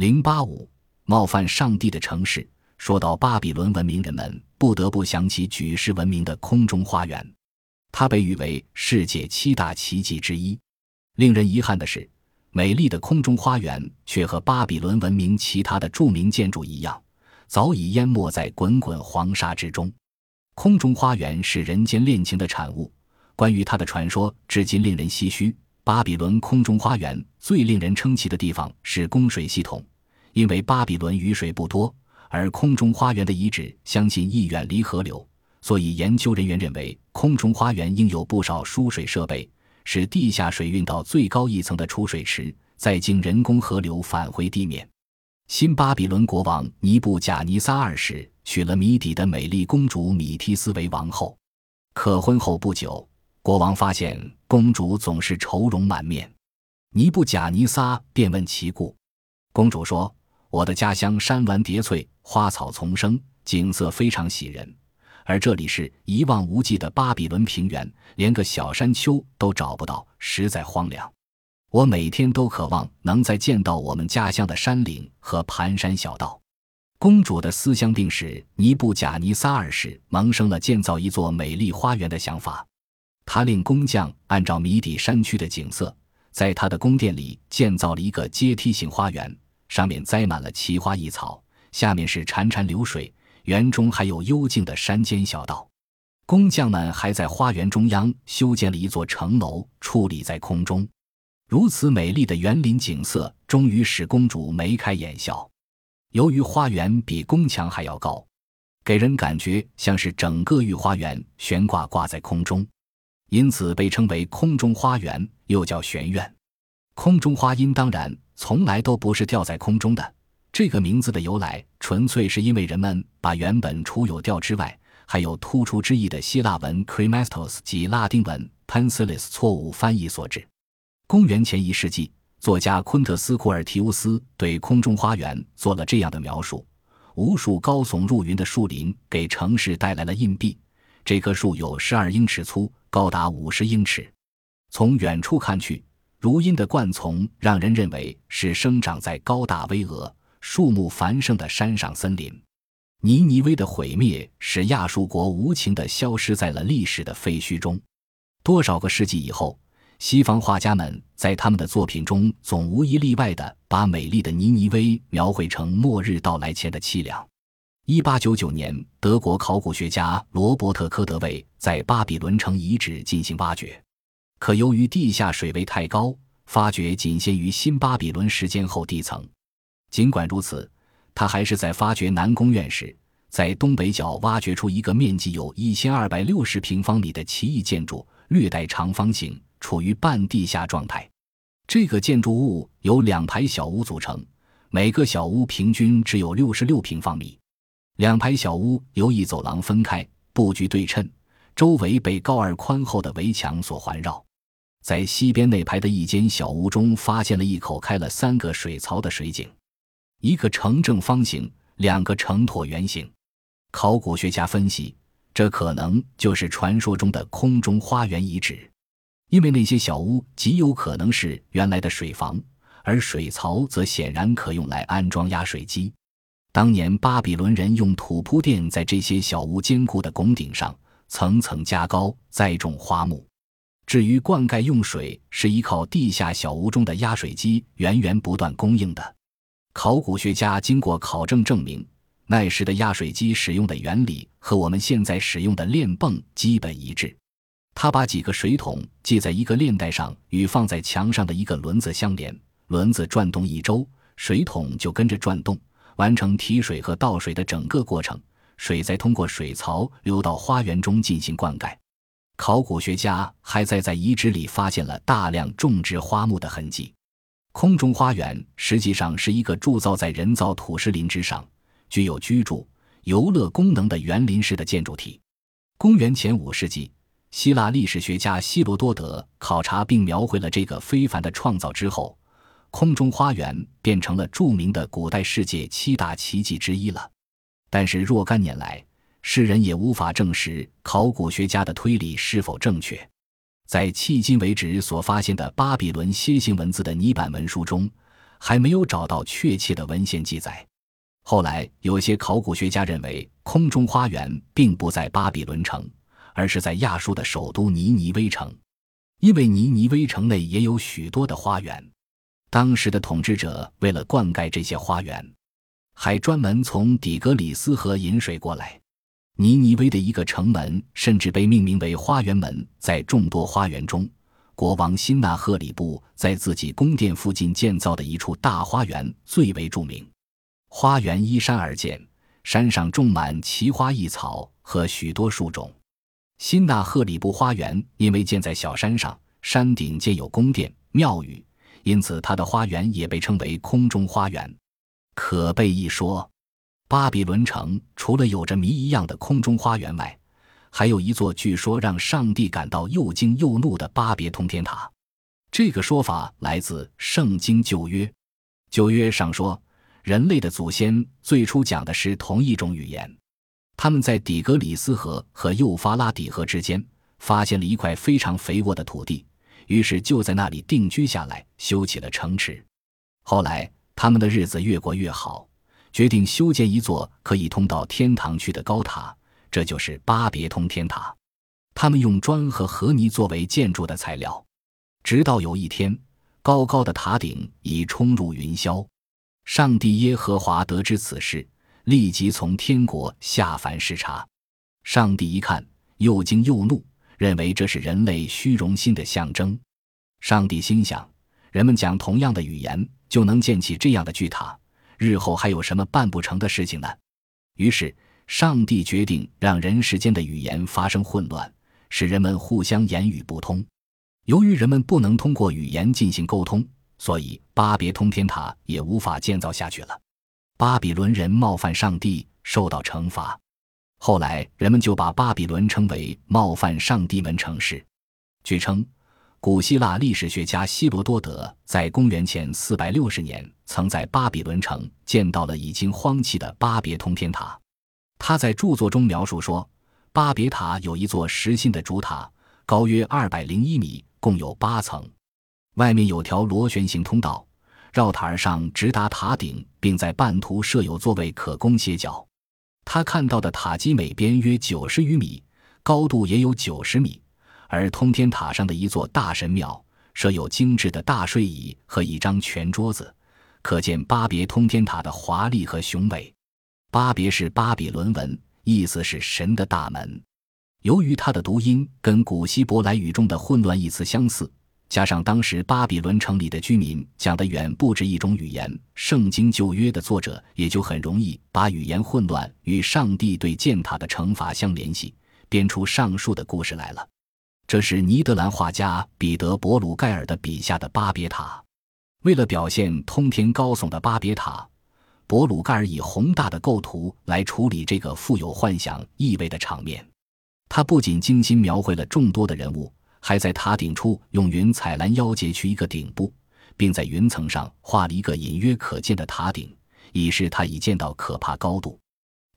零八五冒犯上帝的城市。说到巴比伦文明，人们不得不想起举世闻名的空中花园，它被誉为世界七大奇迹之一。令人遗憾的是，美丽的空中花园却和巴比伦文明其他的著名建筑一样，早已淹没在滚滚黄沙之中。空中花园是人间恋情的产物，关于它的传说至今令人唏嘘。巴比伦空中花园最令人称奇的地方是供水系统，因为巴比伦雨水不多。而空中花园的遗址相信亦远离河流，所以研究人员认为空中花园应有不少输水设备，使地下水运到最高一层的出水池，再经人工河流返回地面。新巴比伦国王尼布贾尼撒二世娶了米底的美丽公主米提斯为王后，可婚后不久，国王发现公主总是愁容满面，尼布贾尼撒便问其故，公主说。我的家乡山峦叠翠，花草丛生，景色非常喜人。而这里是一望无际的巴比伦平原，连个小山丘都找不到，实在荒凉。我每天都渴望能再见到我们家乡的山岭和盘山小道。公主的思乡病使尼布贾尼撒二世萌生了建造一座美丽花园的想法。他令工匠按照米底山区的景色，在他的宫殿里建造了一个阶梯型花园。上面栽满了奇花异草，下面是潺潺流水，园中还有幽静的山间小道。工匠们还在花园中央修建了一座城楼，矗立在空中。如此美丽的园林景色，终于使公主眉开眼笑。由于花园比宫墙还要高，给人感觉像是整个御花园悬挂挂在空中，因此被称为空中花园，又叫玄苑。空中花音当然。从来都不是吊在空中的。这个名字的由来，纯粹是因为人们把原本除有吊之外，还有突出之意的希腊文 “kremastos” 及拉丁文 “pencilis” 错误翻译所致。公元前一世纪，作家昆特斯·库尔提乌斯对空中花园做了这样的描述：无数高耸入云的树林给城市带来了硬币。这棵树有十二英尺粗，高达五十英尺。从远处看去。如阴的灌丛让人认为是生长在高大巍峨、树木繁盛的山上森林。尼尼微的毁灭使亚述国无情地消失在了历史的废墟中。多少个世纪以后，西方画家们在他们的作品中总无一例外地把美丽的尼尼微描绘成末日到来前的凄凉。一八九九年，德国考古学家罗伯特·科德韦在巴比伦城遗址进行挖掘。可由于地下水位太高，发掘仅限于新巴比伦时间后地层。尽管如此，他还是在发掘南宫院时，在东北角挖掘出一个面积有一千二百六十平方米的奇异建筑，略带长方形，处于半地下状态。这个建筑物由两排小屋组成，每个小屋平均只有六十六平方米。两排小屋由一走廊分开，布局对称，周围被高而宽厚的围墙所环绕。在西边那排的一间小屋中，发现了一口开了三个水槽的水井，一个呈正方形，两个呈椭圆形。考古学家分析，这可能就是传说中的空中花园遗址，因为那些小屋极有可能是原来的水房，而水槽则显然可用来安装压水机。当年巴比伦人用土铺垫在这些小屋坚固的拱顶上，层层加高，栽种花木。至于灌溉用水，是依靠地下小屋中的压水机源源不断供应的。考古学家经过考证证明，那时的压水机使用的原理和我们现在使用的链泵基本一致。他把几个水桶系在一个链带上，与放在墙上的一个轮子相连，轮子转动一周，水桶就跟着转动，完成提水和倒水的整个过程。水再通过水槽流到花园中进行灌溉。考古学家还在在遗址里发现了大量种植花木的痕迹。空中花园实际上是一个铸造在人造土石林之上、具有居住、游乐功能的园林式的建筑体。公元前五世纪，希腊历史学家希罗多德考察并描绘了这个非凡的创造之后，空中花园变成了著名的古代世界七大奇迹之一了。但是若干年来，世人也无法证实考古学家的推理是否正确。在迄今为止所发现的巴比伦楔形文字的泥板文书中，还没有找到确切的文献记载。后来，有些考古学家认为，空中花园并不在巴比伦城，而是在亚述的首都尼尼微城，因为尼尼微城内也有许多的花园。当时的统治者为了灌溉这些花园，还专门从底格里斯河引水过来。尼尼微的一个城门甚至被命名为花园门。在众多花园中，国王辛纳赫里布在自己宫殿附近建造的一处大花园最为著名。花园依山而建，山上种满奇花异草和许多树种。辛纳赫里布花园因为建在小山上，山顶建有宫殿、庙宇，因此它的花园也被称为空中花园。可被一说，巴比伦城除了有着谜一样的空中花园外，还有一座据说让上帝感到又惊又怒的巴别通天塔。这个说法来自《圣经旧约》，旧约上说。人类的祖先最初讲的是同一种语言，他们在底格里斯河和幼发拉底河之间发现了一块非常肥沃的土地，于是就在那里定居下来，修起了城池。后来他们的日子越过越好，决定修建一座可以通到天堂去的高塔，这就是巴别通天塔。他们用砖和河泥作为建筑的材料，直到有一天，高高的塔顶已冲入云霄。上帝耶和华得知此事，立即从天国下凡视察。上帝一看，又惊又怒，认为这是人类虚荣心的象征。上帝心想：人们讲同样的语言，就能建起这样的巨塔，日后还有什么办不成的事情呢？于是，上帝决定让人世间的语言发生混乱，使人们互相言语不通。由于人们不能通过语言进行沟通。所以，巴别通天塔也无法建造下去了。巴比伦人冒犯上帝，受到惩罚。后来，人们就把巴比伦称为冒犯上帝门城市。据称，古希腊历史学家希罗多德在公元前460年曾在巴比伦城见到了已经荒弃的巴别通天塔。他在著作中描述说，巴别塔有一座实心的主塔，高约201米，共有八层。外面有条螺旋形通道，绕塔而上，直达塔顶，并在半途设有座位可供歇脚。他看到的塔基每边约九十余米，高度也有九十米。而通天塔上的一座大神庙设有精致的大睡椅和一张全桌子，可见巴别通天塔的华丽和雄伟。巴别是巴比伦文，意思是神的大门。由于它的读音跟古希伯来语中的混乱一词相似。加上当时巴比伦城里的居民讲的远不止一种语言，《圣经旧约》的作者也就很容易把语言混乱与上帝对建塔的惩罚相联系，编出上述的故事来了。这是尼德兰画家彼得·伯鲁盖尔的笔下的巴别塔。为了表现通天高耸的巴别塔，伯鲁盖尔以宏大的构图来处理这个富有幻想意味的场面。他不仅精心描绘了众多的人物。还在塔顶处用云彩拦腰截去一个顶部，并在云层上画了一个隐约可见的塔顶，以示他已见到可怕高度。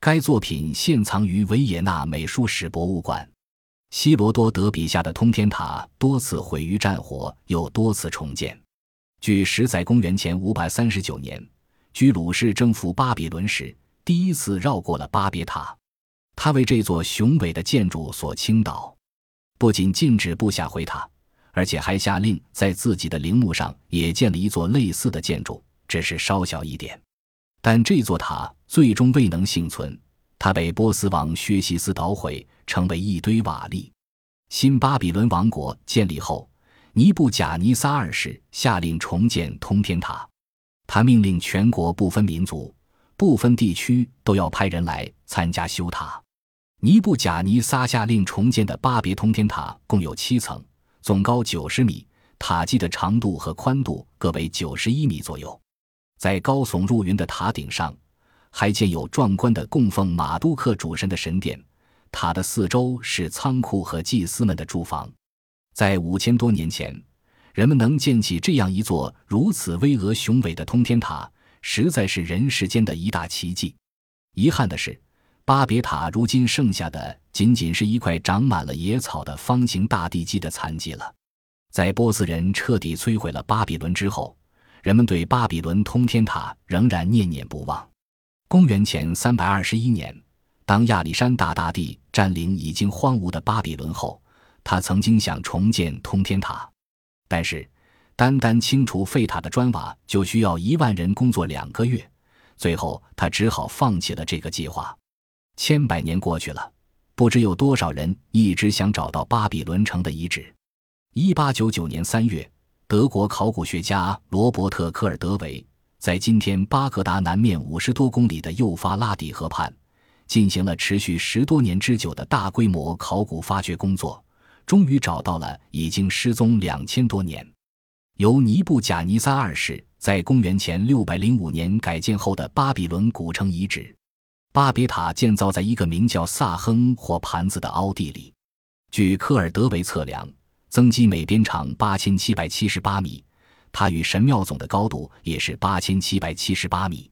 该作品现藏于维也纳美术史博物馆。希罗多德笔下的通天塔多次毁于战火，又多次重建。据史载，公元前五百三十九年，居鲁士征服巴比伦时，第一次绕过了巴别塔，他为这座雄伟的建筑所倾倒。不仅禁止部下回塔，而且还下令在自己的陵墓上也建了一座类似的建筑，只是稍小一点。但这座塔最终未能幸存，它被波斯王薛西斯捣毁，成为一堆瓦砾。新巴比伦王国建立后，尼布贾尼撒二世下令重建通天塔，他命令全国不分民族、不分地区都要派人来参加修塔。尼布贾尼撒下令重建的巴别通天塔共有七层，总高九十米，塔基的长度和宽度各为九十一米左右。在高耸入云的塔顶上，还建有壮观的供奉马杜克主神的神殿。塔的四周是仓库和祭司们的住房。在五千多年前，人们能建起这样一座如此巍峨雄伟的通天塔，实在是人世间的一大奇迹。遗憾的是。巴别塔如今剩下的仅仅是一块长满了野草的方形大地基的残迹了。在波斯人彻底摧毁了巴比伦之后，人们对巴比伦通天塔仍然念念不忘。公元前三百二十一年，当亚历山大大帝占领已经荒芜的巴比伦后，他曾经想重建通天塔，但是单单清除废塔的砖瓦就需要一万人工作两个月，最后他只好放弃了这个计划。千百年过去了，不知有多少人一直想找到巴比伦城的遗址。一八九九年三月，德国考古学家罗伯特·科尔德维在今天巴格达南面五十多公里的幼发拉底河畔，进行了持续十多年之久的大规模考古发掘工作，终于找到了已经失踪两千多年、由尼布贾尼撒二世在公元前六百零五年改建后的巴比伦古城遗址。巴别塔建造在一个名叫萨亨或盘子的凹地里，据科尔德维测量，增基每边长八千七百七十八米，它与神庙总的高度也是八千七百七十八米，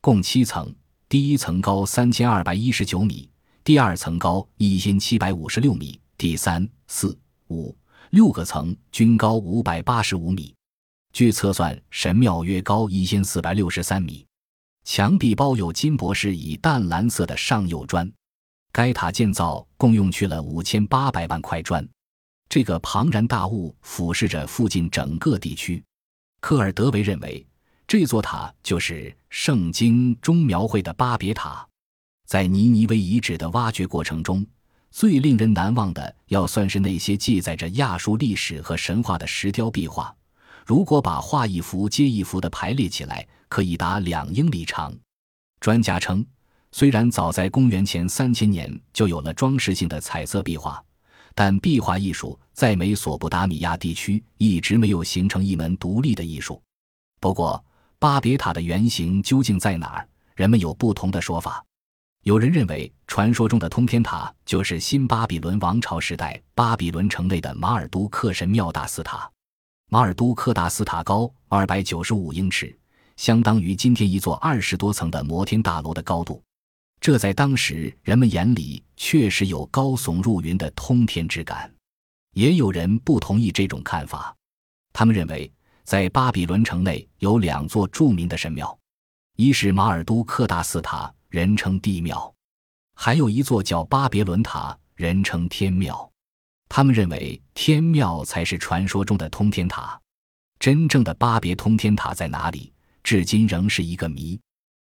共七层，第一层高三千二百一十九米，第二层高一千七百五十六米，第三、四、五、六个层均高五百八十五米。据测算，神庙约高一千四百六十三米。墙壁包有金博士以淡蓝色的上釉砖，该塔建造共用去了五千八百万块砖。这个庞然大物俯视着附近整个地区。科尔德维认为，这座塔就是圣经中描绘的巴别塔。在尼尼微遗址的挖掘过程中，最令人难忘的要算是那些记载着亚述历史和神话的石雕壁画。如果把画一幅接一幅的排列起来，可以达两英里长。专家称，虽然早在公元前三千年就有了装饰性的彩色壁画，但壁画艺术在美索不达米亚地区一直没有形成一门独立的艺术。不过，巴别塔的原型究竟在哪儿，人们有不同的说法。有人认为，传说中的通天塔就是新巴比伦王朝时代巴比伦城内的马尔都克神庙大寺塔。马尔都克大寺塔高二百九十五英尺，相当于今天一座二十多层的摩天大楼的高度。这在当时人们眼里确实有高耸入云的通天之感。也有人不同意这种看法，他们认为在巴比伦城内有两座著名的神庙，一是马尔都克大寺塔，人称地庙；还有一座叫巴别伦塔，人称天庙。他们认为天庙才是传说中的通天塔，真正的巴别通天塔在哪里，至今仍是一个谜。